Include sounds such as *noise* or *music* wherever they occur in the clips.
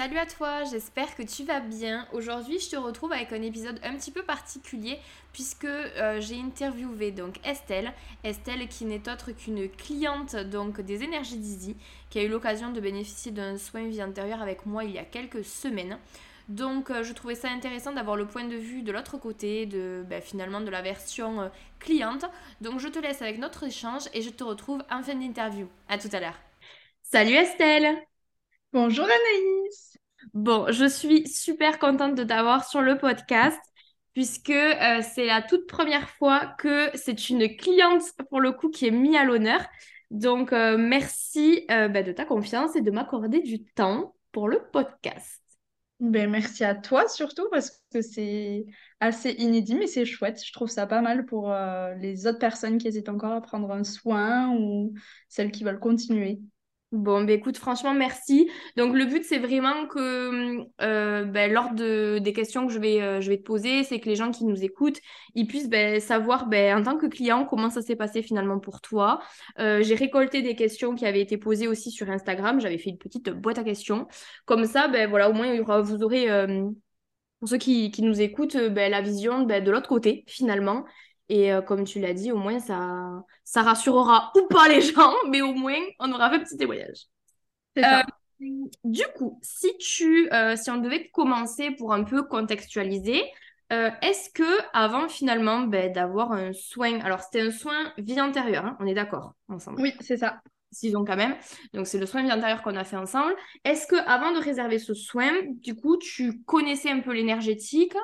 Salut à toi, j'espère que tu vas bien. Aujourd'hui, je te retrouve avec un épisode un petit peu particulier puisque euh, j'ai interviewé donc Estelle, Estelle qui n'est autre qu'une cliente donc des énergies d'Easy qui a eu l'occasion de bénéficier d'un soin vie antérieure avec moi il y a quelques semaines. Donc euh, je trouvais ça intéressant d'avoir le point de vue de l'autre côté, de ben, finalement de la version euh, cliente. Donc je te laisse avec notre échange et je te retrouve en fin d'interview. À tout à l'heure. Salut Estelle Bonjour Anaïs. Bon, je suis super contente de t'avoir sur le podcast puisque euh, c'est la toute première fois que c'est une cliente pour le coup qui est mise à l'honneur. Donc euh, merci euh, bah, de ta confiance et de m'accorder du temps pour le podcast. Ben, merci à toi surtout parce que c'est assez inédit mais c'est chouette. Je trouve ça pas mal pour les autres personnes qui hésitent encore à prendre un soin ou celles qui veulent continuer. Bon, bah écoute, franchement, merci. Donc, le but, c'est vraiment que euh, ben, lors de, des questions que je vais, euh, je vais te poser, c'est que les gens qui nous écoutent, ils puissent ben, savoir, en tant que client, comment ça s'est passé finalement pour toi. Euh, j'ai récolté des questions qui avaient été posées aussi sur Instagram. J'avais fait une petite boîte à questions. Comme ça, ben, voilà, au moins, vous aurez, pour ceux qui, qui nous écoutent, la vision de l'autre côté, finalement. Et euh, comme tu l'as dit, au moins ça, ça rassurera ou pas les gens, *laughs* mais au moins on aura fait un petit témoignage. Euh, du coup, si tu, euh, si on devait commencer pour un peu contextualiser, est-ce que avant finalement ben, d'avoir un soin, alors c'était un soin vie antérieure, hein, on est d'accord ensemble. Oui, c'est ça. Sinon quand même. Donc c'est le soin vie antérieure qu'on a fait ensemble. Est-ce que avant de réserver ce soin, du coup, tu connaissais un peu l'énergétique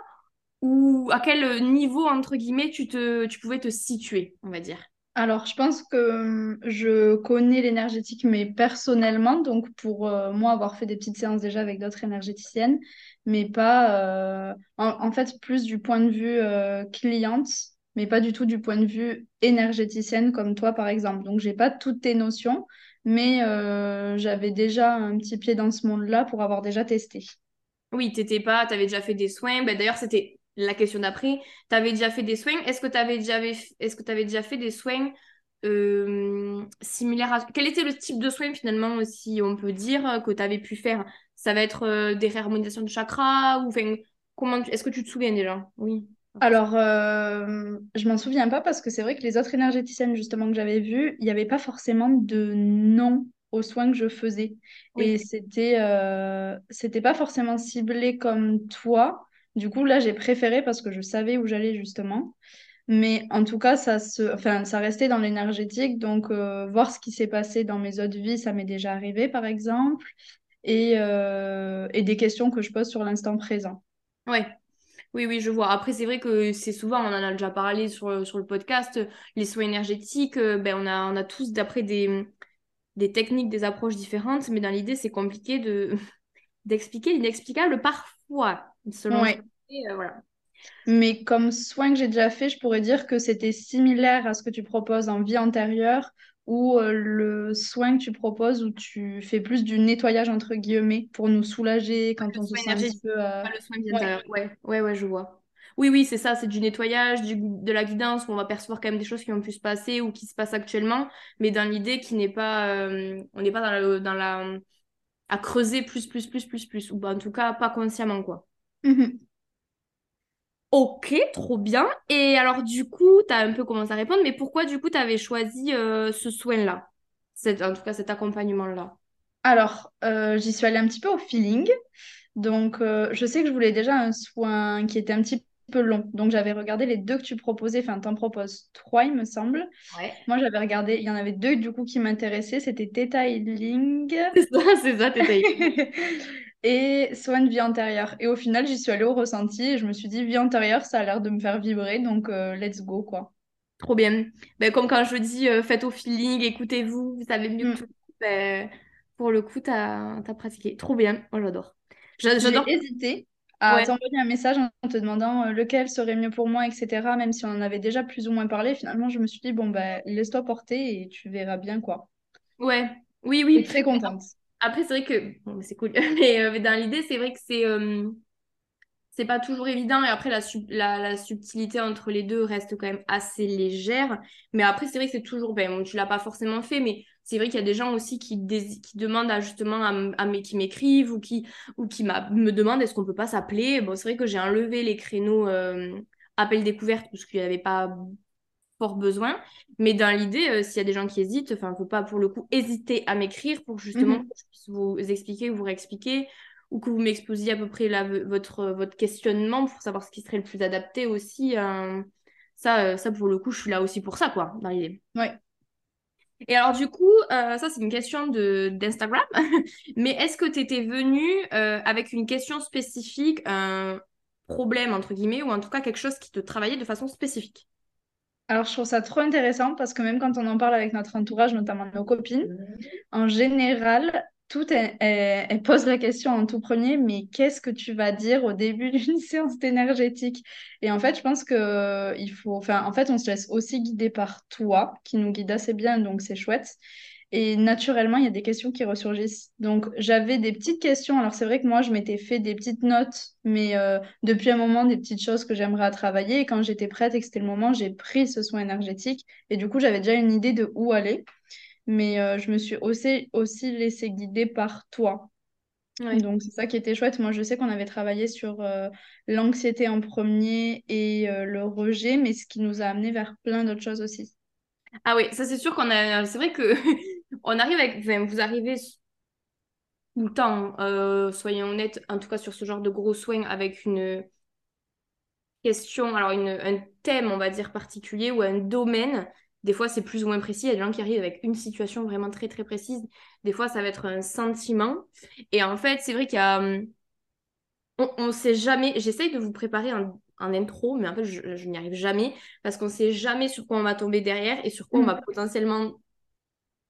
ou à quel niveau, entre guillemets, tu, te, tu pouvais te situer, on va dire? Alors, je pense que hum, je connais l'énergétique, mais personnellement, donc pour euh, moi, avoir fait des petites séances déjà avec d'autres énergéticiennes, mais pas, euh, en, fait, plus du point de vue euh, cliente, mais pas du tout du point de vue énergéticienne comme toi, par exemple. Donc, j'ai pas toutes tes notions, mais j'avais déjà un petit pied dans ce monde-là pour avoir déjà testé. Oui, t'étais pas, tu avais déjà fait des soins. Ben, D'ailleurs, c'était la question d'après, tu avais déjà fait des soins. Est-ce que tu avais, déjà... Est que avais déjà fait des soins euh, similaires à... Quel était le type de soins finalement, si on peut dire, que tu avais pu faire? Ça va être euh, des réharmonisations de chakras ou comment Est-ce que tu te souviens déjà? Oui. Alors, euh, je m'en souviens pas parce que c'est vrai que les autres énergéticiennes justement que j'avais vues, il n'y avait pas forcément de nom aux soins que je faisais. Et c'était euh, c'était pas forcément ciblé comme toi. Du coup, là, j'ai préféré parce que je savais où j'allais justement. Mais en tout cas, ça, se... enfin, ça restait dans l'énergétique. Donc, euh, voir ce qui s'est passé dans mes autres vies, ça m'est déjà arrivé, par exemple. Et, euh, et des questions que je pose sur l'instant présent. Ouais. Oui, oui, je vois. Après, c'est vrai que c'est souvent, on en a déjà parlé sur, sur le podcast, les soins énergétiques, euh, ben, on, a, on a tous d'après des, des techniques, des approches différentes, mais dans l'idée, c'est compliqué de *laughs* d'expliquer l'inexplicable parfois, selon euh, voilà. Mais comme soin que j'ai déjà fait, je pourrais dire que c'était similaire à ce que tu proposes en vie antérieure ou euh, le soin que tu proposes où tu fais plus du nettoyage entre guillemets pour nous soulager quand on se sent un petit peu. Euh, le soin. Ouais. ouais, ouais, je vois. Oui, oui, c'est ça, c'est du nettoyage, du, de la guidance, où on va percevoir quand même des choses qui ont pu se passer ou qui se passent actuellement, mais dans l'idée qui n'est pas, on n'est pas dans la, dans la, à creuser plus, plus, plus, plus, plus, ou en tout cas pas consciemment, quoi. Mhm. Ok, trop bien. Et alors, du coup, tu as un peu commencé à répondre, mais pourquoi, du coup, tu avais choisi euh, ce soin-là? En tout cas, cet accompagnement-là Alors, euh, j'y suis allée un petit peu au feeling. Donc, euh, je sais que je voulais déjà un soin qui était un petit peu long. Donc, j'avais regardé les deux que tu proposais. Enfin, t'en proposes trois, il me semble. Ouais. Moi, j'avais regardé, il y en avait deux, du coup, qui m'intéressaient. C'était Theta Healing. C'est ça, c'est ça, Healing. *laughs* et soin de vie antérieure. Et au final, j'y suis allée au ressenti et je me suis dit, vie antérieure, ça a l'air de me faire vibrer, donc euh, let's go, quoi. Trop bien. Ben, comme quand je dis, euh, faites au feeling, écoutez-vous, vous savez mieux que mm. tout. Ben, pour le coup, tu as, pratiqué. Trop bien, moi j'adore. J'adore. J'ai hésité à t'envoyer un message en te demandant lequel serait mieux pour moi, etc. Même si on en avait déjà plus ou moins parlé, finalement, je me suis dit, bon, ben, laisse-toi porter et tu verras bien quoi. Ouais, oui, oui. très contente. Après, c'est vrai que, bon, c'est cool, *laughs* mais, dans l'idée, c'est vrai que c'est c'est pas toujours évident. Et après, la, subtilité entre les deux reste quand même assez légère. Mais après, c'est vrai que c'est toujours, ben, tu l'as pas forcément fait, mais c'est vrai qu'il y a des gens aussi qui, demandent justement à, qui m'écrivent ou qui, ou qui me demandent est-ce qu'on peut pas s'appeler? Bon, c'est vrai que j'ai enlevé les créneaux euh, appel découverte parce qu'il n'y avait pas fort besoin. Mais dans l'idée, euh, s'il y a des gens qui hésitent, enfin, faut pas pour le coup hésiter à m'écrire pour justement mhm. que je puisse vous expliquer ou vous réexpliquer ou que vous m'exposiez à peu près votre, votre questionnement pour savoir ce qui serait le plus adapté aussi. Euh, ça, euh, ça, pour le coup, je suis là aussi pour ça, quoi, dans l'idée. Ouais. Et alors, du coup, ça, c'est une question d'Instagram. *laughs* Mais est-ce que tu étais venue avec une question spécifique, un problème, entre guillemets, ou en tout cas quelque chose qui te travaillait de façon spécifique? Alors, je trouve ça trop intéressant parce que même quand on en parle avec notre entourage, notamment nos copines, en général, tout, elle, pose la question en tout premier, mais qu'est-ce que tu vas dire au début *laughs* d'une séance d'énergétique Et en fait, je pense que il faut, enfin, en fait, on se laisse aussi guider par toi, qui nous guide assez bien, donc c'est chouette. Et naturellement, il y a des questions qui ressurgissent. Donc, j'avais des petites questions. Alors, c'est vrai que moi, je m'étais fait des petites notes, mais euh, depuis un moment, des petites choses que j'aimerais travailler. Et quand j'étais prête et que c'était le moment, j'ai pris ce soin énergétique. Et du coup, j'avais déjà une idée de où aller mais euh, je me suis aussi, aussi laissée guider par toi. Donc, c'est ça qui était chouette. Moi, je sais qu'on avait travaillé sur euh, l'anxiété en premier et le rejet, mais ce qui nous a amené vers plein d'autres choses aussi. Ah oui, ça c'est sûr qu'on a. C'est vrai que on arrive avec. vous arrivez tout le temps, soyons honnêtes, en tout cas sur ce genre de gros soins, avec une question, alors une, un thème, on va dire, particulier ou un domaine des fois, c'est plus ou moins précis. Il y a des gens qui arrivent avec une situation vraiment très, très précise. Des fois, ça va être un sentiment. Et en fait, c'est vrai qu'il y a... Hum, on ne sait jamais... J'essaye de vous préparer un, intro, mais en fait, je, n'y arrive jamais parce qu'on ne sait jamais sur quoi on va tomber derrière et sur quoi on va mm. potentiellement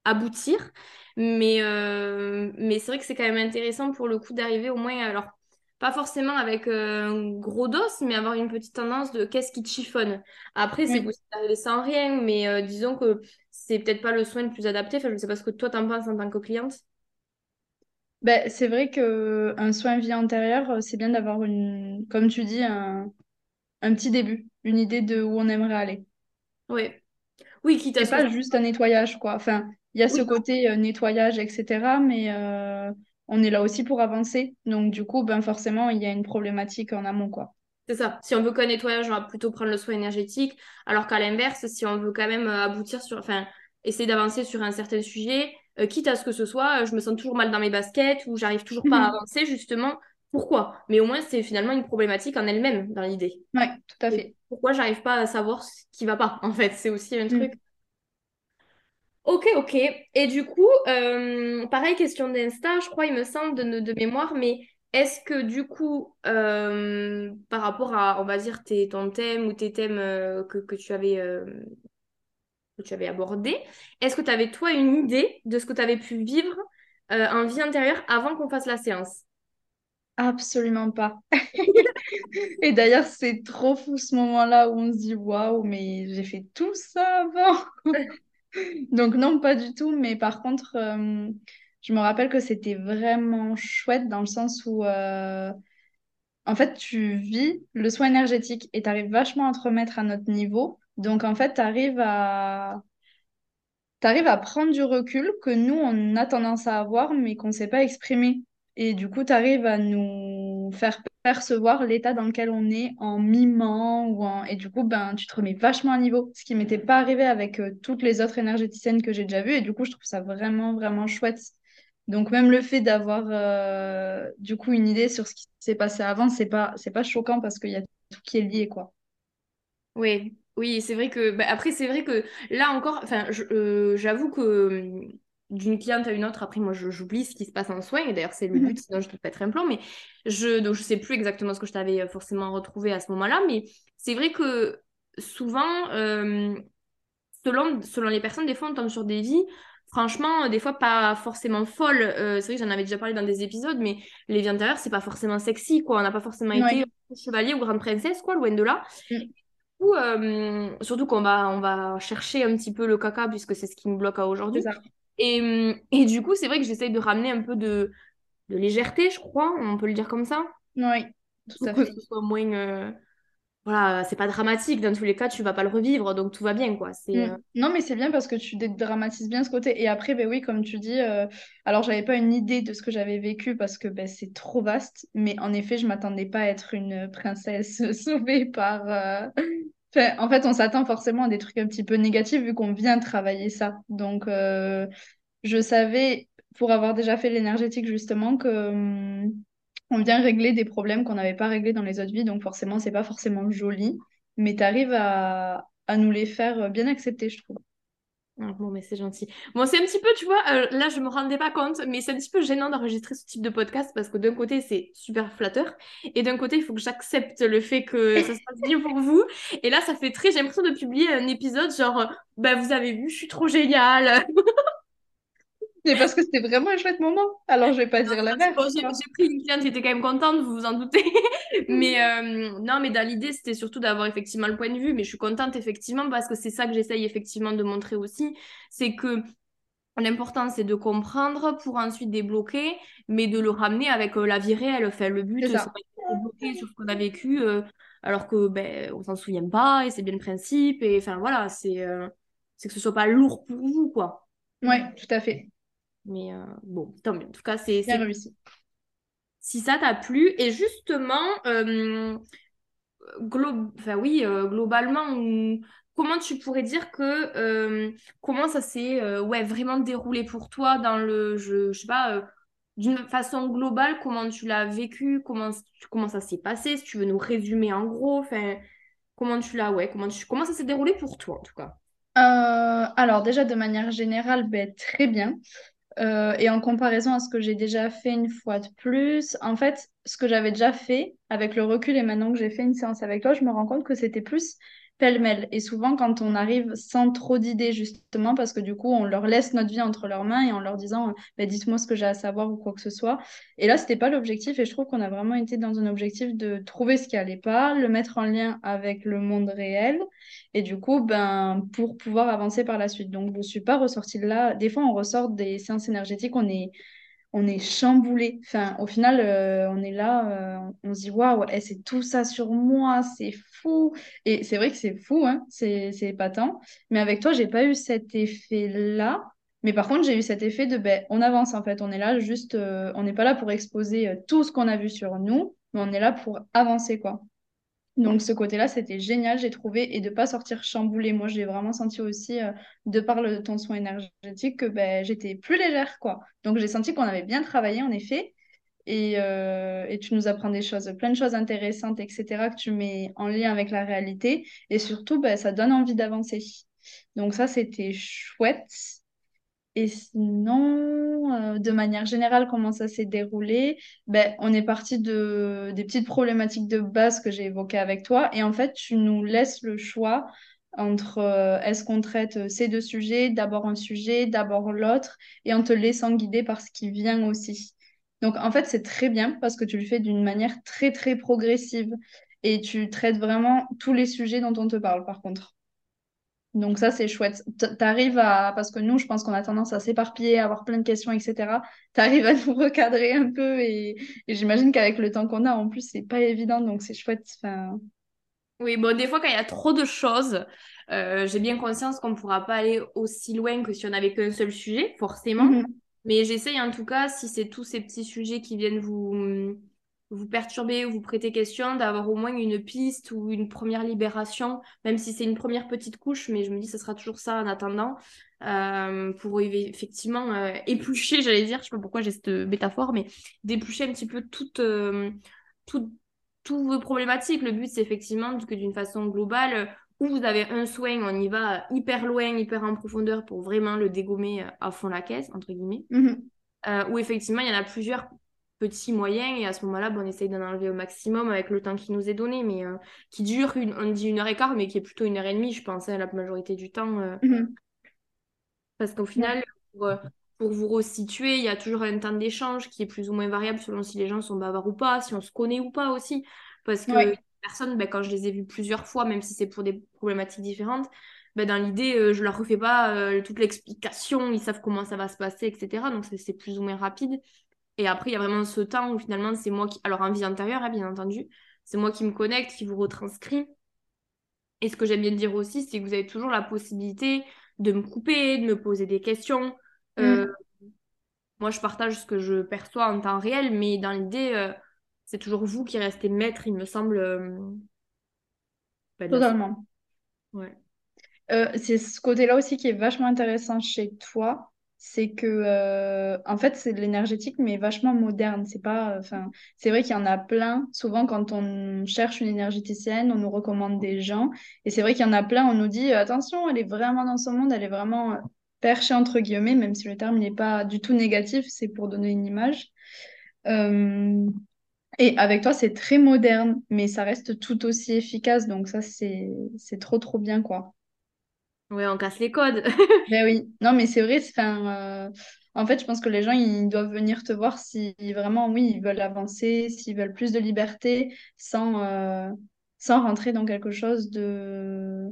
aboutir. Mais, euh, mais c'est vrai que c'est quand même intéressant pour le coup d'arriver au moins... Alors, pas forcément avec euh, un gros dos, mais avoir une petite tendance de qu'est-ce qui te chiffonne. Après, c'est possible d'arriver sans rien, mais euh, disons que c'est peut-être pas le soin le plus adapté. Enfin, je ne sais pas ce que toi t'en penses en tant que cliente. Ben, c'est vrai qu'un soin vie antérieure, c'est bien d'avoir une, comme tu dis, un, un petit début, une idée de où on aimerait aller. Oui. Oui, quitte à. C'est pas juste un nettoyage, quoi. Enfin, il y a ce côté nettoyage, etc. Mais on est là aussi pour avancer. Donc, du coup, ben, forcément, il y a une problématique en amont, quoi. C'est ça. Si on veut qu'un nettoyage, on va plutôt prendre le soin énergétique. Alors qu'à l'inverse, si on veut quand même euh, aboutir sur, enfin, essayer d'avancer sur un certain sujet, euh, quitte à ce que ce soit, euh, je me sens toujours mal dans mes baskets ou j'arrive toujours pas à mhm. avancer, justement. Pourquoi? Mais au moins, c'est finalement une problématique en elle-même dans l'idée. Oui, tout à fait. pourquoi j'arrive pas à savoir ce qui va pas, en fait? C'est aussi un mm. Ok, ok. Et du coup, euh, pareil, question d'Insta, je crois, il me semble, de, de mémoire, mais est-ce que du coup, euh, par rapport à, on va dire, tes, ton thème ou tes thèmes euh, que, que, tu avais, que tu avais abordés, est-ce que tu avais, toi, une idée de ce que tu avais pu vivre en vie intérieure avant qu'on fasse la séance? Absolument pas. *laughs* Et d'ailleurs, c'est trop fou ce moment-là où on se dit waouh, mais j'ai fait tout ça avant. *laughs* Donc non, pas du tout. Mais par contre, euh, je me rappelle que c'était vraiment chouette dans le sens où, euh, en fait, tu vis le soin énergétique et tu arrives vachement à te remettre à notre niveau. Donc en fait, tu arrives à... arrives à prendre du recul que nous, on a tendance à avoir, mais qu'on ne sait pas exprimer. Et du coup, tu arrives à nous faire percevoir l'état dans lequel on est en mimant ou en... et du coup ben tu te remets vachement à niveau. Ce qui m'était pas arrivé avec euh, toutes les autres énergéticiennes que j'ai déjà vues et du coup je trouve ça vraiment vraiment chouette. Donc même le fait d'avoir euh, du coup une idée sur ce qui s'est passé avant c'est pas c'est pas choquant parce qu'il y a tout qui est lié quoi. Oui. Oui c'est vrai que bah, après c'est vrai que là encore enfin euh, j'avoue que d'une cliente à une autre, après moi j'oublie ce qui se passe en soins, et d'ailleurs c'est le but, sinon je ne peux pas être un plan, mais je donc je sais plus exactement ce que je t'avais euh, forcément retrouvé à ce moment-là, mais c'est vrai que souvent, euh, selon, selon les personnes, des fois on tombe sur des vies, franchement, des fois pas forcément folle. c'est vrai que j'en avais déjà parlé dans des épisodes, mais les vies antérieures, c'est pas forcément sexy, quoi. On n'a pas forcément été chevalier ou grande princesse, quoi, loin de là. Mm. surtout qu'on va, on va chercher un petit peu le caca, puisque c'est ce qui nous bloque à aujourd'hui. Et, et, du coup, c'est vrai que j'essaye de ramener un peu de, de légèreté, je crois, on peut le dire comme ça. Oui, tout à fait. Que ce soit moins. Euh, voilà, c'est pas dramatique. Dans tous les cas, tu vas pas le revivre, donc tout va bien, quoi. C'est, mm. euh, Non, mais c'est bien parce que tu dédramatises bien ce côté. Et après, ben oui, comme tu dis, euh... alors j'avais pas une idée de ce que j'avais vécu parce que ben, c'est trop vaste. Mais en effet, je m'attendais pas à être une princesse *laughs* sauvée par. Euh, en fait, on s'attend forcément à des trucs un petit peu négatifs vu qu'on vient travailler ça. Donc, je savais pour avoir déjà fait l'énergétique justement que hum, vient régler des problèmes qu'on n'avait pas réglés dans les autres vies, donc forcément c'est pas forcément joli, mais tu arrives à, nous les faire bien accepter, je trouve. Ah, bon, mais c'est gentil. Bon, c'est un petit peu, tu vois, euh, là, je me rendais pas compte, mais c'est un petit peu gênant d'enregistrer ce type de podcast parce que d'un côté, c'est super flatteur et d'un côté, il faut que j'accepte le fait que *laughs* ça se passe bien pour vous. Et là, ça fait très, j'ai l'impression de publier un épisode genre, bah, vous avez vu, je suis trop géniale. *laughs* C'est parce que c'était vraiment un chouette moment. Alors, je vais pas dire la même. j'ai pris une cliente qui était quand même contente, vous vous en doutez. *laughs* mais euh, non, mais dans l'idée, c'était surtout d'avoir effectivement le point de vue. Mais je suis contente, effectivement, parce que c'est ça que j'essaye effectivement de montrer aussi. C'est que l'important, c'est de comprendre pour ensuite débloquer, mais de le ramener avec euh, la vie réelle. Enfin, le but, c'est de débloquer sur ce qu'on a vécu, euh, alors que ben, on s'en souvient pas, et c'est bien le principe. Et enfin, voilà, c'est c'est que ce soit pas lourd pour vous, quoi. Ouais, tout à fait. Mais euh, bon, tant mieux. En tout cas, c'est réussi. Si ça t'a plu, et justement, euh, enfin, oui, euh, globalement, comment tu pourrais dire que comment ça s'est ouais, vraiment déroulé pour toi dans le, je, je sais pas, d'une façon globale, comment tu l'as vécu, comment, comment ça s'est passé, si tu veux nous résumer en gros, enfin, comment tu l'as, ouais, comment, tu, comment ça s'est déroulé pour toi en tout cas? alors déjà de manière générale, ben, très bien. Euh, et en comparaison à ce que j'ai déjà fait une fois de plus, en fait, ce que j'avais déjà fait, avec le recul et maintenant que j'ai fait une séance avec toi, je me rends compte que c'était plus pêle-mêle. Et souvent, quand on arrive sans trop d'idées, justement, parce que du coup, on leur laisse notre vie entre leurs mains et en leur disant, bah, dites-moi ce que j'ai à savoir ou quoi que ce soit. Et là, c'était pas l'objectif. Et je trouve qu'on a vraiment été dans un objectif de trouver ce qui allait pas, le mettre en lien avec le monde réel. Et du coup, ben, pour pouvoir avancer par la suite. Donc, je suis pas ressortie de là. Des fois, on ressort des séances énergétiques, on est on est chamboulé. Enfin, au final, euh, on est là, euh, on se dit waouh, eh, c'est tout ça sur moi, c'est fou. Et c'est vrai que c'est fou, hein, c'est épatant. Mais avec toi, j'ai pas eu cet effet-là. Mais par contre, j'ai eu cet effet de ben, on avance en fait. On est là juste, euh, on n'est pas là pour exposer tout ce qu'on a vu sur nous, mais on est là pour avancer quoi. Donc ce côté-là, c'était génial, j'ai trouvé, et de pas sortir chamboulée. Moi, j'ai vraiment senti aussi, euh, de par le, ton soin énergétique, que ben, j'étais plus légère, quoi. Donc j'ai senti qu'on avait bien travaillé, en effet, et, euh, et, tu nous apprends des choses, plein de choses intéressantes, etc., que tu mets en lien avec la réalité, et surtout, ben, ça donne envie d'avancer. Donc ça, c'était chouette. Et sinon, euh, de manière générale, comment ça s'est déroulé? Ben, On est parti de, des petites problématiques de base que j'ai évoquées avec toi. Et en fait, tu nous laisses le choix entre euh, est-ce qu'on traite ces deux sujets, d'abord un sujet, d'abord l'autre, et en te laissant guider par ce qui vient aussi. Donc, en fait, c'est très bien parce que tu le fais d'une manière très, très progressive. Et tu traites vraiment tous les sujets dont on te parle, par contre. Donc ça, c'est chouette. Tu arrives à, parce que nous, je pense qu'on a tendance à s'éparpiller, à avoir plein de questions, etc. Tu arrives à nous *laughs* recadrer un peu et, j'imagine qu'avec le temps qu'on a, en plus, c'est pas évident, donc c'est chouette. Enfin... Oui, bon, des fois, quand il y a trop de choses, euh, j'ai bien conscience qu'on ne pourra pas aller aussi loin que si on n'avait qu'un seul sujet, forcément. Mm-hmm. Mais j'essaye en tout cas, si c'est tous ces petits sujets qui viennent vous vous perturber ou vous prêter question, d'avoir au moins une piste ou une première libération, même si c'est une première petite couche, mais je me dis que ce sera toujours ça en attendant, euh, pour effectivement euh, éplucher, *laughs* j'allais dire, je sais pas pourquoi j'ai cette métaphore, mais d'éplucher un petit peu toutes, euh, toutes, vos problématiques. Le but, c'est effectivement que d'une façon globale, où vous avez un soin, on y va hyper loin, hyper en profondeur pour vraiment le dégommer à fond la caisse, entre guillemets. Mm où effectivement, il y en a plusieurs petit, moyen, et à ce moment-là, bon, on essaye d'en enlever au maximum avec le temps qui nous est donné, mais euh, qui dure, une, on dit une heure et quart, mais qui est plutôt une heure et demie, je pense, hein, la majorité du temps. Euh. Mhm. Parce qu'au final, pour, pour vous resituer, il y a toujours un temps d'échange qui est plus ou moins variable selon si les gens sont bavards ou pas, si on se connaît ou pas aussi. Parce que les personnes, ben, quand je les ai vues plusieurs fois, même si c'est pour des problématiques différentes, ben, dans l'idée, je euh, je leur refais pas euh, toute l'explication, ils savent comment ça va se passer, etc. Donc c'est plus ou moins rapide. Et après, il y a vraiment ce temps où finalement, c'est moi qui. Alors en vie antérieure, hein, bien entendu, c'est moi qui me connecte, qui vous retranscrit. Et ce que j'aime bien dire aussi, c'est que vous avez toujours la possibilité de me couper, de me poser des questions. Euh, mm. Moi, je partage ce que je perçois en temps réel, mais dans l'idée, euh, c'est toujours vous qui restez maître, il me semble. Euh, bah, Totalement. Ouais. c'est ce côté-là aussi qui est vachement intéressant chez toi, c'est que euh, en fait c'est de l'énergétique mais vachement moderne. C'est pas enfin c'est vrai qu'il y en a plein. Souvent quand on cherche une énergéticienne on nous recommande des gens. Et c'est vrai qu'il y en a plein. On nous dit attention elle est vraiment dans son monde elle est vraiment euh, perchée entre guillemets même si le terme n'est pas du tout négatif c'est pour donner une image. Euh, et avec toi c'est très moderne mais ça reste tout aussi efficace. Donc ça c'est c'est trop trop bien quoi oui, on casse les codes. *laughs* Ben oui, non, mais c'est vrai, euh, en fait, je pense que les gens, ils doivent venir te voir si vraiment, oui, ils veulent avancer, s'ils veulent plus de liberté, sans, euh, sans rentrer dans quelque chose de...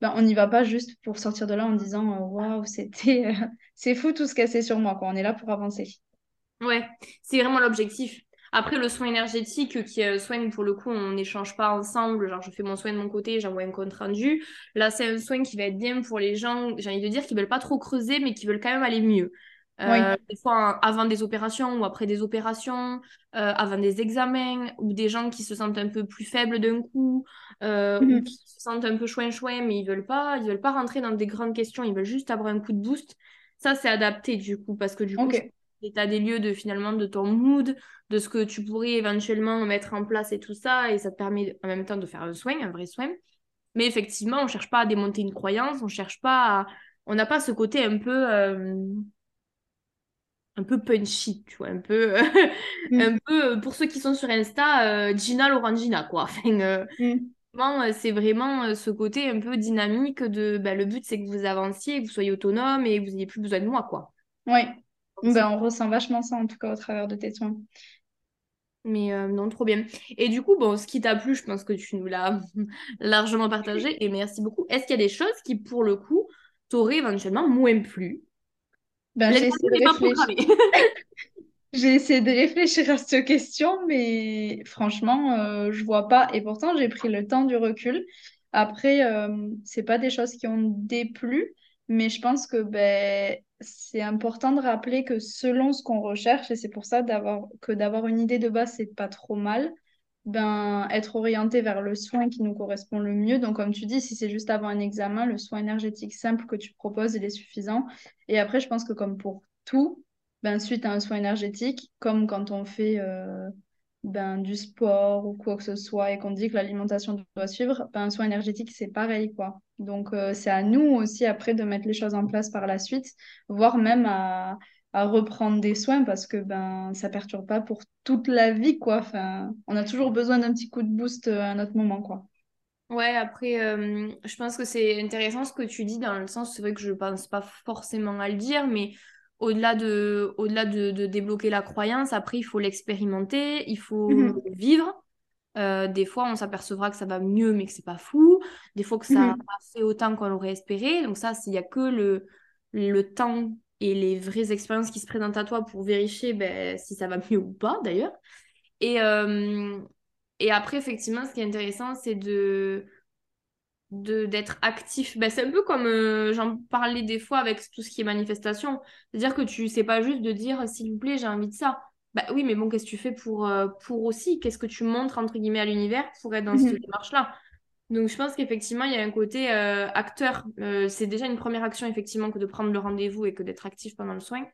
Ben, on n'y va pas juste pour sortir de là en disant, euh, waouh, c'était... *laughs* c'est fou tout ce cassé sur moi, quoi. On est là pour avancer. Ouais, c'est vraiment l'objectif. Après, le soin énergétique, qui est un soin pour le coup, on n'échange pas ensemble. Genre, je fais mon soin de mon côté, j'envoie un compte rendu. Là, c'est un soin qui va être bien pour les gens, j'ai envie de dire, qui veulent pas trop creuser, mais qui veulent quand même aller mieux. Euh, des fois, avant des opérations ou après des opérations, euh, avant des examens, ou des gens qui se sentent un peu plus faibles d'un coup, euh, ou mhm. qui se sentent un peu chouin-chouin, mais ils veulent pas, ils veulent pas rentrer dans des grandes questions, ils veulent juste avoir un coup de boost. Ça, c'est adapté du coup, parce que du coup, l'état des lieux de finalement de ton mood, de ce que tu pourrais éventuellement mettre en place et tout ça, et ça te permet en même temps de faire un soin, un vrai soin. Mais effectivement, on cherche pas à démonter une croyance, on cherche pas à... On n'a pas ce côté un peu... Euh, un peu punchy, tu vois, un peu... *laughs* Mm. un peu, pour ceux qui sont sur Insta, euh, Gina Lorangina, quoi. Enfin, euh, mm. c'est vraiment ce côté un peu dynamique de... Bah, le but, c'est que vous avanciez, que vous soyez autonome et que vous n'ayez plus besoin de moi, quoi. Oui, ben, on ressent vachement ça, en tout cas, au travers de tes soins. Mais euh, non, trop bien. Et du coup, bon, ce qui t'a plu, je pense que tu nous l'as *laughs* largement partagé et merci beaucoup. Est-ce qu'il y a des choses qui, pour le coup, t'auraient éventuellement moins plu? Ben, j'ai, essayé de réfléchir... *laughs* j'ai essayé de réfléchir à cette question, mais franchement, euh, je vois pas. Et pourtant, j'ai pris le temps du recul. Après, euh, c'est pas des choses qui ont déplu, mais je pense que ben, c'est important de rappeler que selon ce qu'on recherche, et c'est pour ça que d'avoir une idée de base, c'est pas trop mal, ben, être orienté vers le soin qui nous correspond le mieux. Donc, comme tu dis, si c'est juste avant un examen, le soin énergétique simple que tu proposes, il est suffisant. Et après, je pense que comme pour tout, ben, suite à un soin énergétique, comme quand on fait euh, ben, du sport ou quoi que ce soit et qu'on dit que l'alimentation doit suivre, ben, un soin énergétique, c'est pareil, quoi. Donc, euh, c'est à nous aussi, après, de mettre les choses en place par la suite, voire même à, à reprendre des soins parce que ben, ça perturbe pas pour toute la vie, quoi. Enfin, on a toujours besoin d'un petit coup de boost euh, à notre moment, quoi. Ouais, après, euh, je pense que c'est intéressant ce que tu dis dans le sens, c'est vrai que je pense pas forcément à le dire, mais au-delà de, au-delà de, débloquer la croyance, après, il faut l'expérimenter, il faut mhm. vivre. Euh, des fois, on s'apercevra que ça va mieux, mais que c'est pas fou. Des fois, que ça n'a mhm. pas fait autant qu'on l'aurait espéré. Donc ça, s'il y a que le, le temps et les vraies expériences qui se présentent à toi pour vérifier ben, si ça va *laughs* mieux ou pas, d'ailleurs. Et, euh, et après, effectivement, ce qui est intéressant, c'est de de d'être actif. Ben, c'est un peu comme euh, j'en parlais des fois avec tout ce qui est manifestation. C'est-à-dire que tu sais pas juste de dire s'il vous plaît, j'ai envie de ça. Bah oui, mais bon, qu'est-ce que tu fais pour, euh, pour aussi? Qu'est-ce que tu montres entre guillemets à l'univers pour être dans cette mhm. démarche-là? Donc je pense qu'effectivement, il y a un côté euh, acteur. c'est déjà une première action effectivement que de prendre le rendez-vous et que d'être actif pendant le soin.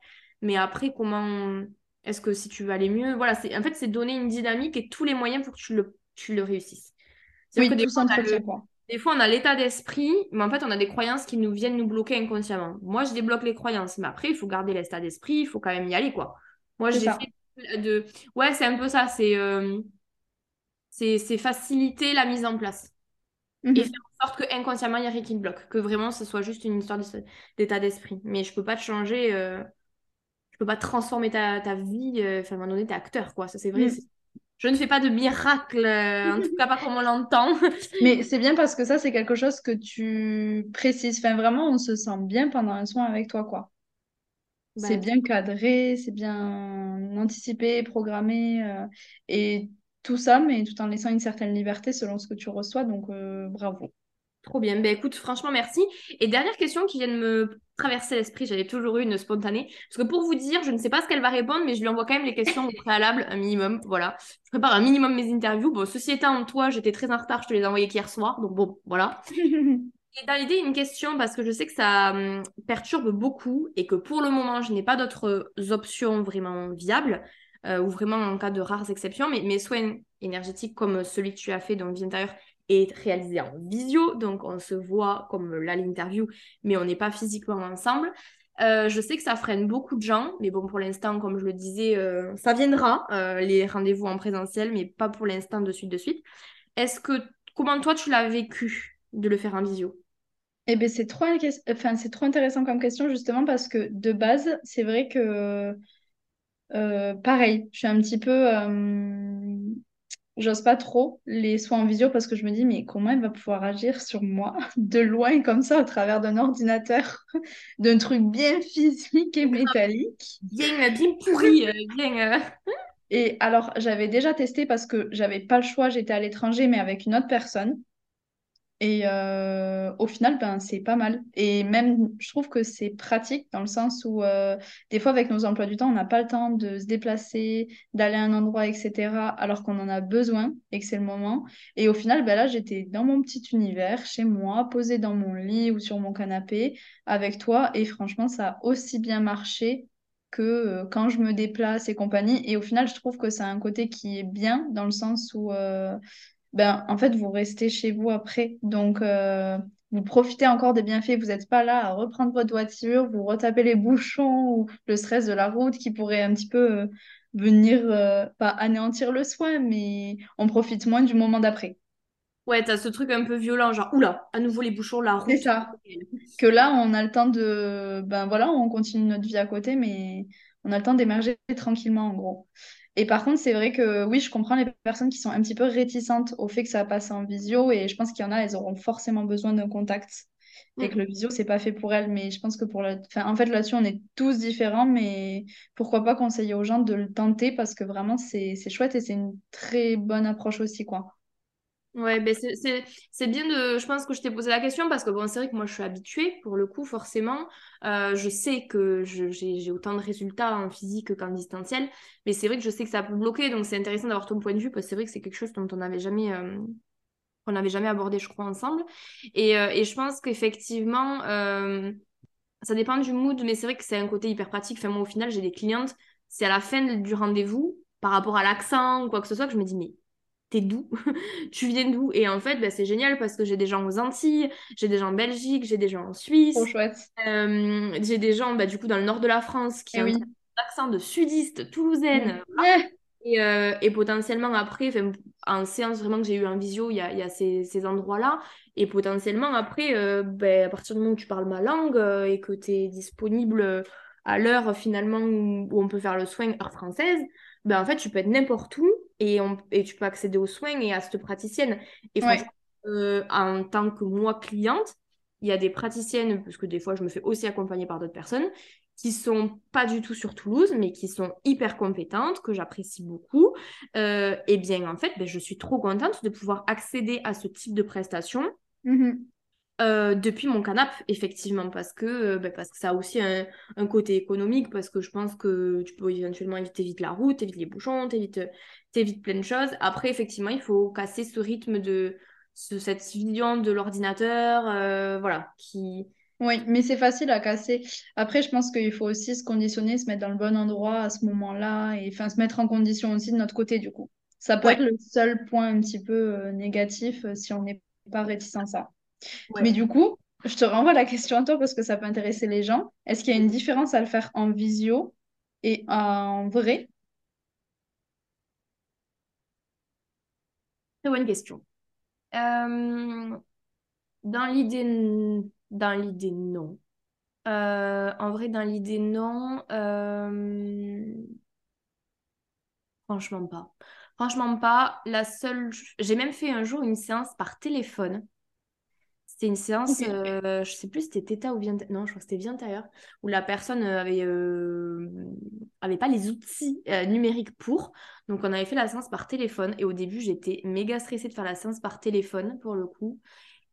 Mais après, comment est-ce que si tu veux aller mieux? Voilà, c'est en fait, c'est donner une dynamique et tous les moyens pour que tu le, tu le réussisses. Oui, que des quoi. Des fois, on a l'état d'esprit, mais en fait, on a des croyances qui nous viennent nous bloquer inconsciemment. Moi, je débloque les croyances, mais après, il faut garder l'état d'esprit, il faut quand même y aller, quoi. Moi, j'ai fait de... Ouais, c'est un peu ça, c'est euh... c'est faciliter la mise en place. et faire en sorte que inconsciemment il n'y a rien qui me bloque, que vraiment ce soit juste une histoire d'état d'esprit. Mais je peux pas te changer, euh... je peux pas transformer ta, ta vie. Euh, enfin, à un moment donné, t'es acteur, quoi. Ça, c'est vrai. Mm. Je ne fais pas de miracle, euh, en tout cas pas comme on l'entend. *laughs* Mais c'est bien parce que ça, c'est quelque chose que tu précises. Enfin, vraiment, on se sent bien pendant un soin avec toi, quoi. Bah, c'est bien cadré, c'est bien anticipé, programmé, euh, et tout ça, mais tout en laissant une certaine liberté selon ce que tu reçois. Donc, euh, bravo. Trop bien. Ben écoute, franchement, merci. Et dernière question qui vient de me traverser l'esprit, j'avais toujours eu une spontanée. Parce que pour vous dire, je ne sais pas ce qu'elle va répondre, mais je lui envoie quand même les questions au préalable, un minimum. Voilà. Je prépare un minimum mes interviews. Bon, ceci étant, toi, j'étais très en retard, je te les ai envoyées hier soir. Donc bon, voilà. *laughs* Dans l'idée, une question, parce que je sais que ça hum, perturbe beaucoup et que pour le moment, je n'ai pas d'autres options vraiment viables. Euh, ou vraiment en cas de rares exceptions, mais mes soins énergétiques comme celui que tu as fait dans Vie intérieure est réalisé en visio, donc on se voit comme là l'interview, mais on n'est pas physiquement ensemble. Euh, je sais que ça freine beaucoup de gens, mais bon, pour l'instant, comme je le disais, euh, ça viendra, les rendez-vous en présentiel, mais pas pour l'instant de suite de suite. Est-ce que, comment toi, tu l'as vécu de le faire en visio? Eh bien, c'est trop, enfin, c'est trop intéressant comme question, justement, parce que de base, c'est vrai que, pareil, je suis un petit peu j'ose pas trop les soins en visio parce que je me dis, mais comment elle va pouvoir agir sur moi *laughs* de loin comme ça, au travers d'un ordinateur, *laughs* d'un truc bien physique et métallique? Bien, bien pourri, euh, bien. Euh. Et alors, j'avais déjà testé parce que j'avais pas le choix, j'étais à l'étranger, mais avec une autre personne. Et euh, au final, ben, c'est pas mal. Et même, je trouve que c'est pratique dans le sens où euh, des fois, avec nos emplois du temps, on n'a pas le temps de se déplacer, d'aller à un endroit, etc., alors qu'on en a besoin et que c'est le moment. Et au final, ben là, j'étais dans mon petit univers, chez moi, posée dans mon lit ou sur mon canapé avec toi. Et franchement, ça a aussi bien marché que euh, quand je me déplace et compagnie. Et au final, je trouve que c'est un côté qui est bien dans le sens où ben, en fait, vous restez chez vous après. Donc, euh, vous profitez encore des bienfaits. Vous n'êtes pas là à reprendre votre voiture, vous retapez les bouchons ou le stress de la route qui pourrait un petit peu euh, venir, euh, pas anéantir le soin, mais on profite moins du moment d'après. Ouais, t'as ce truc un peu violent, genre, oula, à nouveau les bouchons, la route. C'est ça. Que là, on a le temps de. Ben voilà, on continue notre vie à côté, mais on a le temps d'émerger tranquillement, en gros. Et par contre, c'est vrai que oui, je comprends les personnes qui sont un petit peu réticentes au fait que ça passe en visio et je pense qu'il y en a, elles auront forcément besoin d'un contact et que mm. le visio, c'est pas fait pour elles. Mais je pense que pour la... Enfin, en fait, là-dessus, on est tous différents, mais pourquoi pas conseiller aux gens de le tenter parce que vraiment, c'est chouette et c'est une très bonne approche aussi, quoi. Ouais, ben c'est bien de. Je pense que je t'ai posé la question parce que bon, c'est vrai que moi je suis habituée pour le coup, forcément. Euh, je sais que j'ai autant de résultats en physique qu'en distanciel, mais c'est vrai que je sais que ça peut bloquer, donc c'est intéressant d'avoir ton point de vue parce que c'est vrai que c'est quelque chose dont on n'avait jamais. Euh, n'avait jamais abordé, je crois, ensemble. Et, euh, et je pense qu'effectivement, ça dépend du mood, mais c'est vrai que c'est un côté hyper pratique. Enfin, moi, au final, j'ai des clientes, c'est à la fin du rendez-vous, par rapport à l'accent ou quoi que ce soit, que je me dis, mais t'es d'où *laughs* Tu viens d'où? Et en fait, bah, c'est génial parce que j'ai des gens aux Antilles, j'ai des gens en Belgique, j'ai des gens en Suisse. Chouette. Euh, j'ai des gens bah, du coup dans le nord de la France qui eh ont un accent de sudiste, toulousaine. Et, euh, et, potentiellement après, en séance vraiment que j'ai eu en visio, il y a, y a, ces, ces endroits-là. Et potentiellement après, euh, bah, à partir du moment où tu parles ma langue et que tu es disponible à l'heure finalement où, on peut faire le soin heure française, ben, en fait, tu peux être n'importe où et, on, et tu peux accéder aux soins et à cette praticienne. Et franchement, euh, en tant que moi, cliente, il y a des praticiennes, parce que des fois, je me fais aussi accompagner par d'autres personnes, qui sont pas du tout sur Toulouse, mais qui sont hyper compétentes, que j'apprécie beaucoup. Euh, et bien, en fait, ben, je suis trop contente de pouvoir accéder à ce type de prestation. Mmh euh, depuis mon canapé, effectivement, parce que, euh, ben, parce que ça a aussi un, côté économique, parce que je pense que tu peux éventuellement éviter vite la route, éviter les bouchons, t'évites, t'évites plein de choses. Après, effectivement, il faut casser ce rythme de cette vision de l'ordinateur, euh, voilà, qui... Oui, mais c'est facile à casser. Après, je pense qu'il faut aussi se conditionner, se mettre dans le bon endroit à ce moment-là, et enfin se mettre en condition aussi de notre côté, du coup. Ça peut être le seul point un petit peu négatif si on n'est pas réticent à ça. Mais du coup, je te renvoie la question à toi parce que ça peut intéresser les gens. Est-ce qu'il y a une différence à le faire en visio et en vrai? Très bonne question. Euh, Dans l'idée, dans l'idée, non. Euh, en vrai, dans l'idée, non. Euh, franchement pas. Franchement pas. La seule... J'ai même fait un jour une séance par téléphone. C'était une séance, euh, je sais plus si c'était Theta ou bien... Non, je crois que c'était bien intérieur, où la personne avait, avait pas les outils numériques pour. Donc, on avait fait la séance par téléphone. Et au début, j'étais méga stressée de faire la séance par téléphone, pour le coup.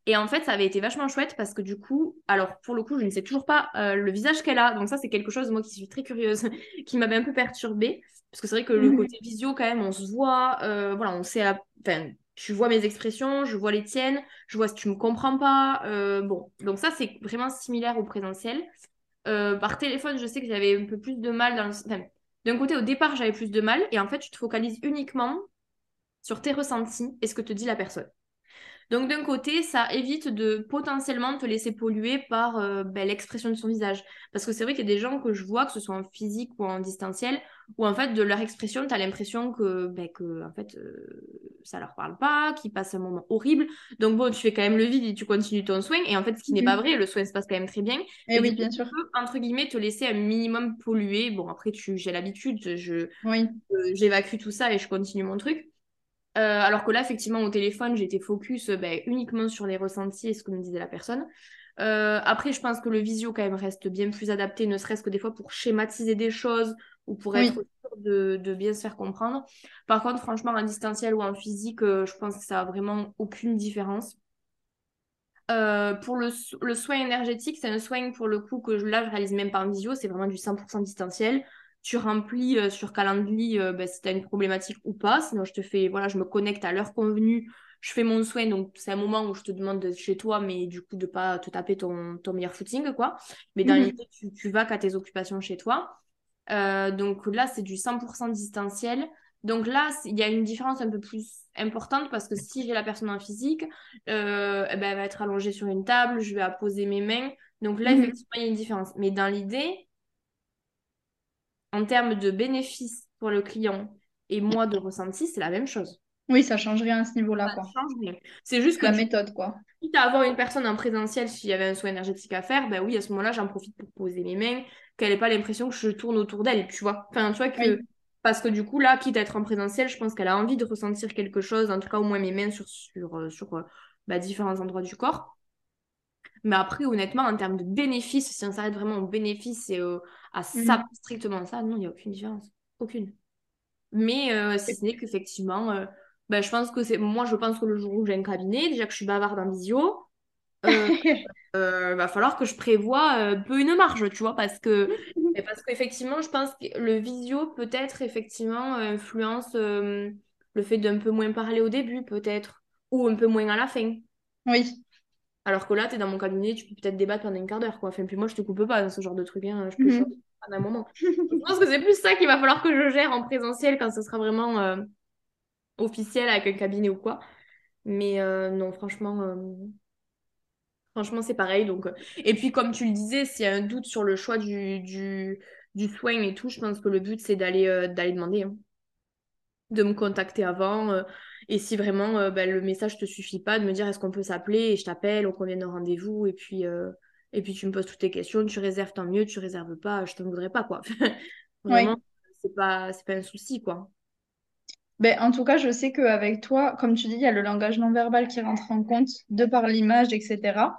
Et en fait, ça avait été vachement chouette parce que du coup, alors pour le coup, je ne sais toujours pas euh, le visage qu'elle a. Donc ça, c'est quelque chose, moi qui suis très curieuse, *laughs* qui m'avait un peu perturbée. Parce que c'est vrai que le côté visio, quand même, on se voit, euh, voilà, on sait, enfin, tu vois mes expressions, je vois les tiennes, je vois si tu me comprends pas. Euh, bon, donc ça, c'est vraiment similaire au présentiel. par téléphone, je sais que j'avais un peu plus de mal d'un côté, au départ, j'avais plus de mal. Et en fait, tu te focalises uniquement sur tes ressentis et ce que te dit la personne. Donc d'un côté, ça évite de potentiellement te laisser polluer par euh, ben, l'expression de son visage. Parce que c'est vrai qu'il y a des gens que je vois, que ce soit en physique ou en distanciel, où en fait de leur expression, tu as l'impression que, ben, que en fait, euh, ça leur parle pas, qu'ils passent un moment horrible. Donc bon, tu fais quand même le vide et tu continues ton soin. Et en fait, ce qui n'est pas vrai, le soin se passe quand même très bien. Eh et, oui, bien sûr. Tu peux, entre guillemets, te laisser un minimum polluer. Bon, après, j'ai l'habitude, je, oui. Euh, j'évacue tout ça et je continue mon truc. Euh, alors que là, effectivement, au téléphone, j'étais focus euh, ben, uniquement sur les ressentis et ce que me disait la personne. Euh, après, je pense que le visio, quand même, reste bien plus adapté, ne serait-ce que des fois pour schématiser des choses ou pour être sûr de, bien se faire comprendre. Par contre, franchement, en distanciel ou en physique, je pense que ça a vraiment aucune différence. pour le, le, soin énergétique, c'est un soin pour le coup que là, je réalise même pas en visio, c'est vraiment du 100% distanciel tu remplis euh, sur Calendly euh, bah, si tu as une problématique ou pas. Sinon, je te fais, voilà, je me connecte à l'heure convenue, je fais mon soin. Donc, c'est un moment où je te demande de chez toi, mais du coup, de pas te taper ton, ton meilleur footing, quoi. Mais dans mhm. l'idée, tu, tu, vas qu'à tes occupations chez toi. Euh, donc là, c'est du 100% distanciel. Donc là, il y a une différence un peu plus importante parce que si j'ai la personne en physique, eh ben, elle va être allongée sur une table, je vais apposer mes mains. Donc là, mhm. effectivement, il y a une différence. Mais dans l'idée, en termes de bénéfices pour le client et moi de ressenti, c'est la même chose. Oui, ça change rien à ce niveau-là. Ça change rien. C'est juste que la méthode, quoi. Quitte à avoir une personne en présentiel, s'il y avait un soin énergétique à faire, ben oui, à ce moment-là, j'en profite pour poser mes mains, qu'elle n'ait pas l'impression que je tourne autour d'elle, tu vois. Enfin, tu vois que. Parce que du coup, là, quitte à être en présentiel, je pense qu'elle a envie de ressentir quelque chose, en tout cas au moins mes mains sur, sur, euh, sur euh, bah, différents endroits du corps. Mais après, honnêtement, en termes de bénéfices, si on s'arrête vraiment au bénéfice et à ça, mhm. strictement ça, non, il n'y a aucune différence. Aucune. Mais euh, si ce n'est qu'effectivement, euh, ben, je pense que c'est. Moi, je pense que le jour où j'ai un cabinet, déjà que je suis bavarde en visio, euh, *laughs* va falloir que je prévoie un peu une marge, tu vois, parce que. *laughs* parce qu'effectivement, je pense que le visio peut-être effectivement influence le fait d'un peu moins parler au début, peut-être, ou un peu moins à la fin. Oui. Alors que là, tu es dans mon cabinet, tu peux peut-être débattre pendant une quart d'heure, quoi. Enfin, puis moi, je te coupe pas dans ce genre de truc, hein. Je peux mm pendant un moment. *laughs* je pense que c'est plus ça qu'il va falloir que je gère en présentiel quand ce sera vraiment euh, officiel avec un cabinet ou quoi. Mais euh, non, franchement, euh, franchement, c'est pareil. Donc... Et puis, comme tu le disais, s'il y a un doute sur le choix du, du, du soin et tout, je pense que le but, c'est d'aller d'aller demander. Hein. De me contacter avant et si vraiment euh, bah, le message te suffit pas, de me dire est-ce qu'on peut s'appeler et je t'appelle, on convient d'un rendez-vous et puis euh, et puis tu me poses toutes tes questions, tu réserves tant mieux, tu réserves pas, je t'en voudrais pas quoi. *laughs* vraiment, c'est pas c'est pas un souci quoi. Ben, en tout cas, je sais qu'avec toi, comme tu dis, il y a le langage non verbal qui rentre en compte de par l'image, etc.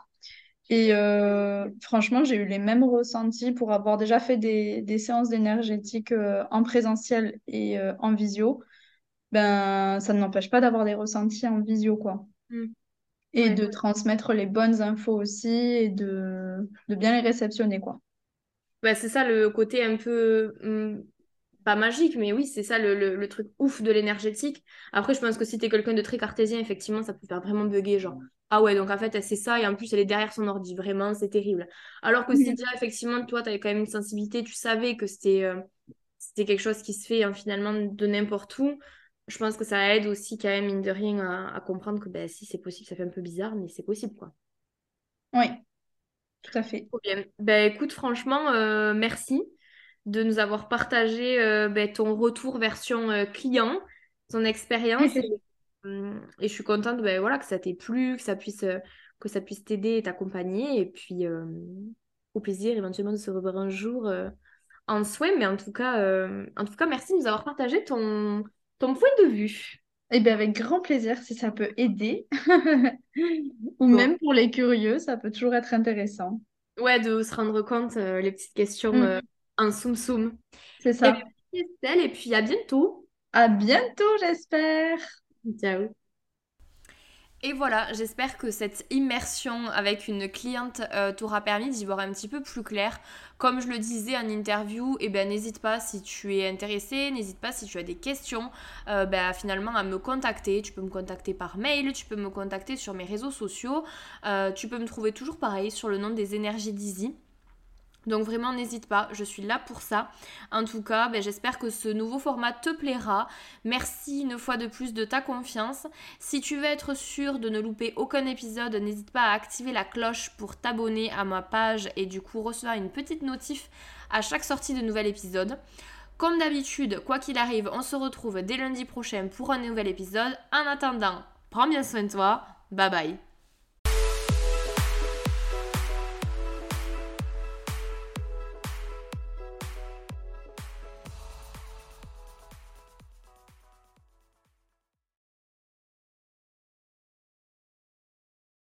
Et euh, franchement, j'ai eu les mêmes ressentis pour avoir déjà fait des, des séances d'énergétique en présentiel et en visio ben, ça ne m'empêche pas d'avoir des ressentis en visio, quoi. Mm. Et de transmettre les bonnes infos aussi et de, de bien les réceptionner, quoi. Ouais, c'est ça le côté un peu mm, pas magique, mais oui, c'est ça le, le, truc ouf de l'énergétique. Après, je pense que si tu es quelqu'un de très cartésien, effectivement, ça peut faire vraiment bugger, genre, ah ouais, donc en fait, c'est ça, et en plus, elle est derrière son ordi, vraiment, c'est terrible. Alors que si déjà, effectivement, toi, tu avais quand même une sensibilité, tu savais que c'était euh, c'était quelque chose qui se fait hein, finalement de n'importe où, je pense que ça aide aussi quand même, mine de rien, à, comprendre que ben, si c'est possible, ça fait un peu bizarre, mais c'est possible, quoi. Oui, tout à fait. bien. Ben, écoute, franchement, euh, merci de nous avoir partagé euh, ben, ton retour version euh, client, ton expérience. *laughs* et, je suis contente ben, voilà, que ça t'ait plu, que ça puisse que ça puisse t'aider et t'accompagner. Et puis, au plaisir éventuellement de se revoir un jour en souhait. Mais en tout cas, en tout cas, merci de nous avoir partagé ton, ton point de vue? Eh bien, avec grand plaisir, si ça peut aider. *laughs* Ou même pour les curieux, ça peut toujours être intéressant. Ouais, de se rendre compte, les petites questions mm. en soum soum. C'est ça. Et puis, et puis à bientôt. À bientôt, j'espère. Ciao. Et voilà, j'espère que cette immersion avec une cliente euh, t'aura permis d'y voir un petit peu plus clair. Comme je le disais en interview, eh ben, n'hésite pas si tu es intéressé, n'hésite pas si tu as des questions, euh, ben, finalement à me contacter. Tu peux me contacter par mail, tu peux me contacter sur mes réseaux sociaux. Euh, tu peux me trouver toujours pareil sur le nom des énergies d'Easy. Donc vraiment n'hésite pas, je suis là pour ça. En tout cas, ben, j'espère que ce nouveau format te plaira. Merci une fois de plus de ta confiance. Si tu veux être sûr de ne louper aucun épisode, n'hésite pas à activer la cloche pour t'abonner à ma page et du coup recevoir une petite notif à chaque sortie de nouvel épisode. Comme d'habitude, quoi qu'il arrive, on se retrouve dès lundi prochain pour un nouvel épisode. En attendant, prends bien soin de toi. Bye bye.